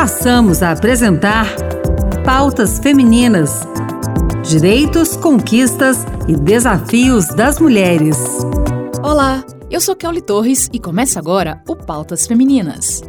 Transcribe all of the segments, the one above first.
passamos a apresentar Pautas Femininas: Direitos, Conquistas e Desafios das Mulheres. Olá, eu sou Kelly Torres e começa agora o Pautas Femininas.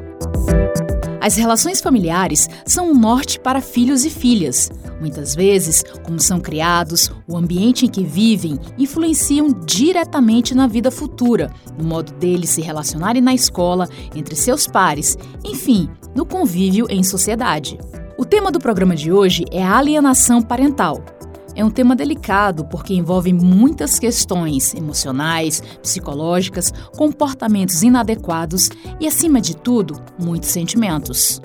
As relações familiares são um norte para filhos e filhas. Muitas vezes, como são criados, o ambiente em que vivem influenciam diretamente na vida futura, no modo deles se relacionarem na escola, entre seus pares, enfim, no convívio em sociedade. O tema do programa de hoje é a alienação parental. É um tema delicado porque envolve muitas questões emocionais, psicológicas, comportamentos inadequados e, acima de tudo, muitos sentimentos.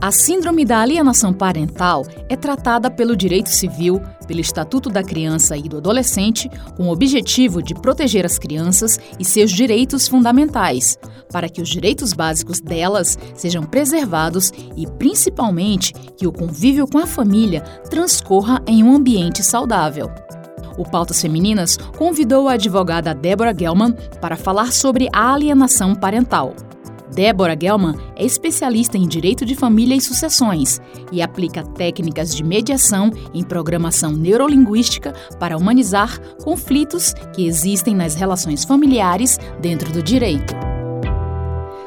A Síndrome da Alienação Parental é tratada pelo direito civil, pelo Estatuto da Criança e do Adolescente, com o objetivo de proteger as crianças e seus direitos fundamentais, para que os direitos básicos delas sejam preservados e, principalmente, que o convívio com a família transcorra em um ambiente saudável. O Pautas Femininas convidou a advogada Débora Gelman para falar sobre a alienação parental. Débora Gelman é especialista em direito de família e sucessões e aplica técnicas de mediação em programação neurolinguística para humanizar conflitos que existem nas relações familiares dentro do direito.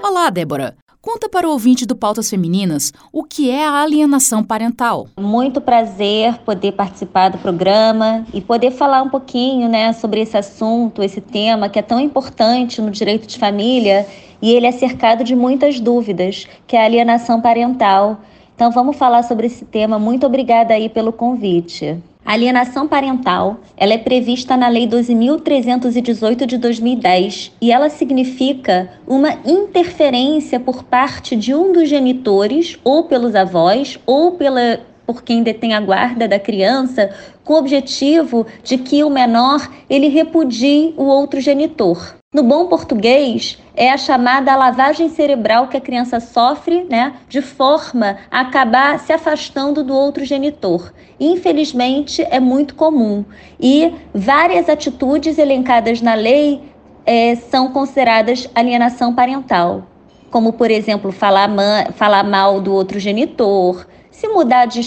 Olá, Débora! Conta para o ouvinte do Pautas Femininas o que é a alienação parental. Muito prazer poder participar do programa e poder falar um pouquinho né, sobre esse assunto, esse tema que é tão importante no direito de família e ele é cercado de muitas dúvidas, que é a alienação parental. Então vamos falar sobre esse tema. Muito obrigada aí pelo convite. A alienação parental, ela é prevista na Lei 12.318 de 2010 e ela significa uma interferência por parte de um dos genitores, ou pelos avós, ou pela, por quem detém a guarda da criança, com o objetivo de que o menor ele repudie o outro genitor. No bom português, é a chamada lavagem cerebral que a criança sofre, né, de forma a acabar se afastando do outro genitor. Infelizmente, é muito comum e várias atitudes elencadas na lei é, são consideradas alienação parental, como, por exemplo, falar, falar mal do outro genitor, se mudar de,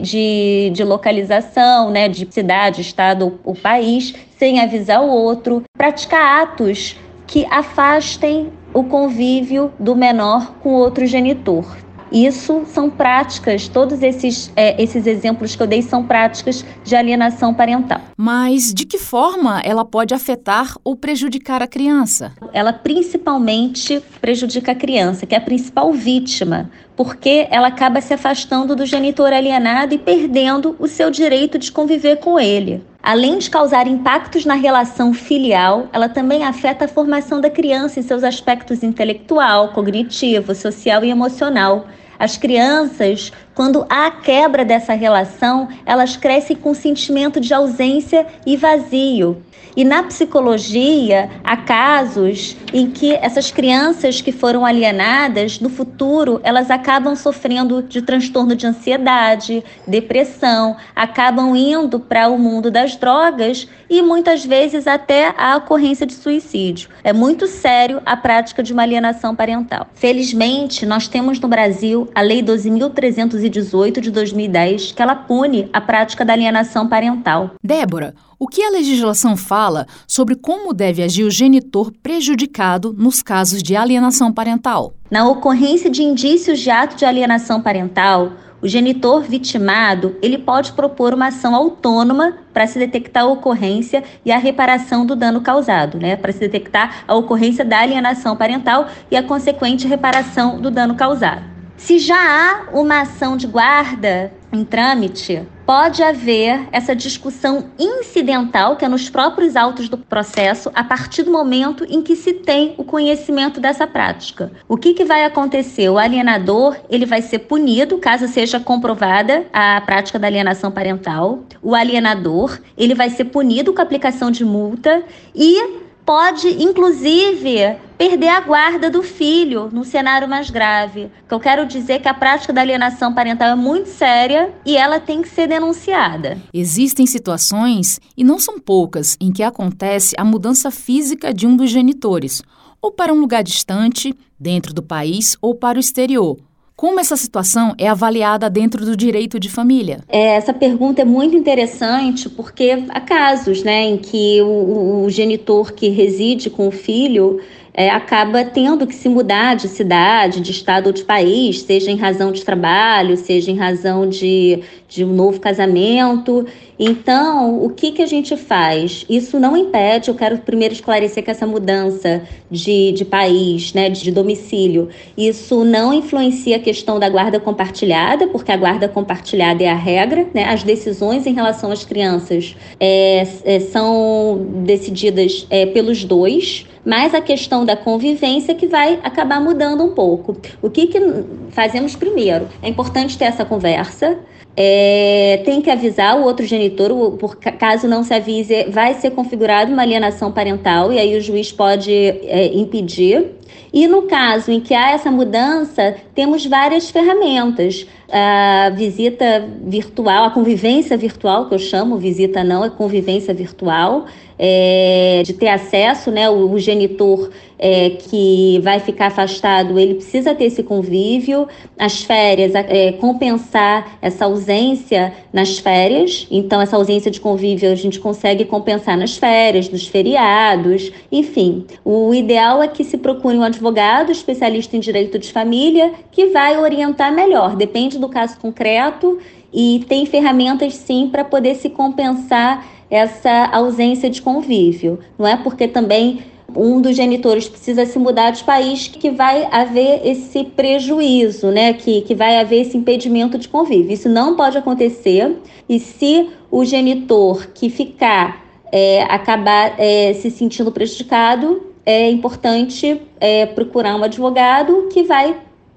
de, de, localização, né, de cidade, estado ou país, sem avisar o outro, praticar atos que afastem o convívio do menor com outro genitor. Isso são práticas, todos esses, é, esses exemplos que eu dei são práticas de alienação parental. Mas de que forma ela pode afetar ou prejudicar a criança? Ela principalmente prejudica a criança, que é a principal vítima, porque ela acaba se afastando do genitor alienado e perdendo o seu direito de conviver com ele. Além de causar impactos na relação filial, ela também afeta a formação da criança em seus aspectos intelectual, cognitivo, social e emocional. As crianças, quando há quebra dessa relação, elas crescem com sentimento de ausência e vazio. E na psicologia, há casos em que essas crianças que foram alienadas, no futuro, elas acabam sofrendo de transtorno de ansiedade, depressão, acabam indo para o mundo das drogas e muitas vezes até a ocorrência de suicídio. É muito sério a prática de uma alienação parental. Felizmente, nós temos no Brasil a Lei 12.318 de 2010, que ela pune a prática da alienação parental. Débora, o que a legislação fala sobre como deve agir o genitor prejudicado nos casos de alienação parental? Na ocorrência de indícios de ato de alienação parental, o genitor vitimado, ele pode propor uma ação autônoma para se detectar a ocorrência e a reparação do dano causado, né? Para se detectar a ocorrência da alienação parental e a consequente reparação do dano causado. Se já há uma ação de guarda em trâmite, pode haver essa discussão incidental, que é nos próprios autos do processo, a partir do momento em que se tem o conhecimento dessa prática. O que, que vai acontecer? O alienador ele vai ser punido caso seja comprovada a prática da alienação parental. O alienador ele vai ser punido com a aplicação de multa e pode, inclusive, perder a guarda do filho no cenário mais grave. Eu quero dizer é que a prática da alienação parental é muito séria e ela tem que ser denunciada. Existem situações, e não são poucas, em que acontece a mudança física de um dos genitores, ou para um lugar distante, dentro do país, ou para o exterior. Como essa situação é avaliada dentro do direito de família? É, essa pergunta é muito interessante porque há casos né, em que o, o genitor que reside com o filho é, acaba tendo que se mudar de cidade, de estado ou de país, seja em razão de trabalho, seja em razão de, de um novo casamento. Então, o que, que a gente faz? Isso não impede, eu quero primeiro esclarecer que essa mudança de, de país, né, de domicílio, isso não influencia a questão da guarda compartilhada, porque a guarda compartilhada é a regra, né? As decisões em relação às crianças é, é, são decididas é, pelos dois mas a questão da convivência que vai acabar mudando um pouco. O que, que fazemos primeiro? É importante ter essa conversa. É, tem que avisar o outro genitor, por caso não se avise, vai ser configurada uma alienação parental e aí o juiz pode é, impedir. E no caso em que há essa mudança, temos várias ferramentas. A visita virtual, a convivência virtual, que eu chamo, visita não, é convivência virtual é, de ter acesso, né? O, o genitor é, que vai ficar afastado, ele precisa ter esse convívio. As férias, é, compensar essa ausência nas férias. Então, essa ausência de convívio a gente consegue compensar nas férias, nos feriados, enfim. O ideal é que se procure um advogado especialista em direito de família que vai orientar melhor. Depende do caso concreto e tem ferramentas sim para poder se compensar essa ausência de convívio. Não é porque também um dos genitores precisa se mudar de país que vai haver esse prejuízo, né? Que, que vai haver esse impedimento de convívio. Isso não pode acontecer. E se o genitor que ficar é, acabar é, se sentindo prejudicado, é importante é, procurar um advogado que vai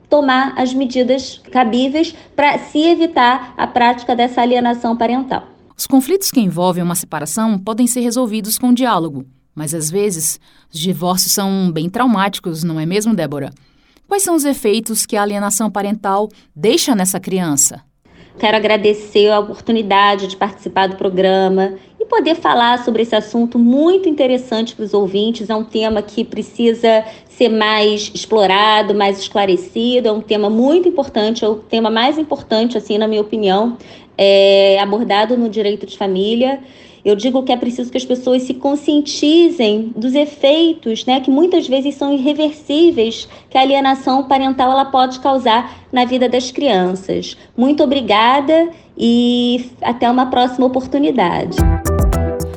tomar as medidas cabíveis para se evitar a prática dessa alienação parental. Os conflitos que envolvem uma separação podem ser resolvidos com diálogo, mas às vezes os divórcios são bem traumáticos, não é mesmo, Débora? Quais são os efeitos que a alienação parental deixa nessa criança? Quero agradecer a oportunidade de participar do programa e poder falar sobre esse assunto muito interessante para os ouvintes. É um tema que precisa ser mais explorado, mais esclarecido. É um tema muito importante, é o tema mais importante, assim, na minha opinião, é, abordado no direito de família. Eu digo que é preciso que as pessoas se conscientizem dos efeitos, né, que muitas vezes são irreversíveis, que a alienação parental ela pode causar na vida das crianças. Muito obrigada e até uma próxima oportunidade.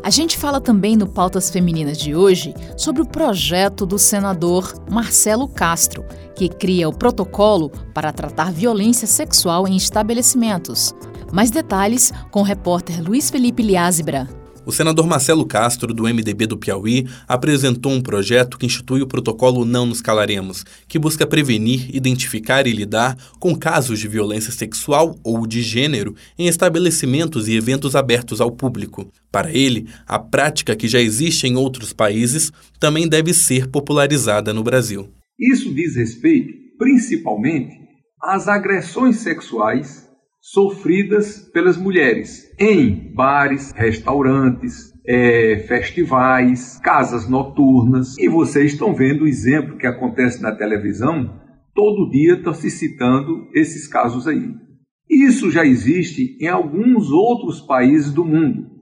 A gente fala também no Pautas Femininas de hoje sobre o projeto do senador Marcelo Castro, que cria o protocolo para tratar violência sexual em estabelecimentos. Mais detalhes com o repórter Luiz Felipe Liázebra. O senador Marcelo Castro, do MDB do Piauí, apresentou um projeto que institui o protocolo Não Nos Calaremos, que busca prevenir, identificar e lidar com casos de violência sexual ou de gênero em estabelecimentos e eventos abertos ao público. Para ele, a prática que já existe em outros países também deve ser popularizada no Brasil. Isso diz respeito, principalmente, às agressões sexuais sofridas pelas mulheres em bares, restaurantes, é, festivais, casas noturnas. E vocês estão vendo o exemplo que acontece na televisão. Todo dia está se citando esses casos aí. Isso já existe em alguns outros países do mundo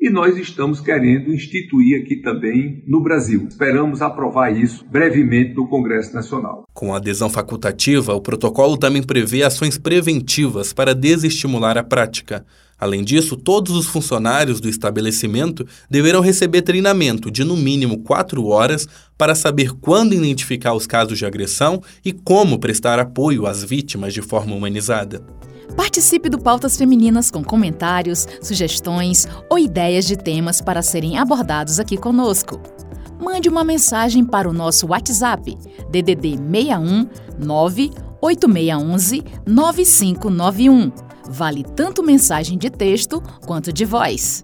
e nós estamos querendo instituir aqui também no Brasil. Esperamos aprovar isso brevemente no Congresso Nacional. Com a adesão facultativa, o protocolo também prevê ações preventivas para desestimular a prática. Além disso, todos os funcionários do estabelecimento deverão receber treinamento de no mínimo quatro horas para saber quando identificar os casos de agressão e como prestar apoio às vítimas de forma humanizada. Participe do Pautas Femininas com comentários, sugestões ou ideias de temas para serem abordados aqui conosco. Mande uma mensagem para o nosso WhatsApp DDD 61 98611 9591. Vale tanto mensagem de texto quanto de voz.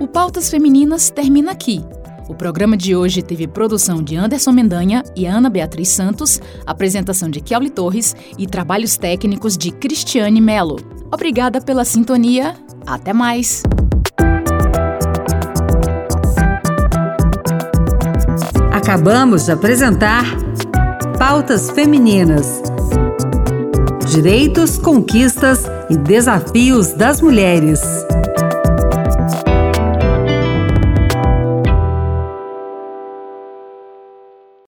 O Pautas Femininas termina aqui. O programa de hoje teve produção de Anderson Mendanha e Ana Beatriz Santos, apresentação de Kelly Torres e trabalhos técnicos de Cristiane Melo. Obrigada pela sintonia. Até mais! Acabamos de apresentar Pautas Femininas Direitos, conquistas e desafios das mulheres.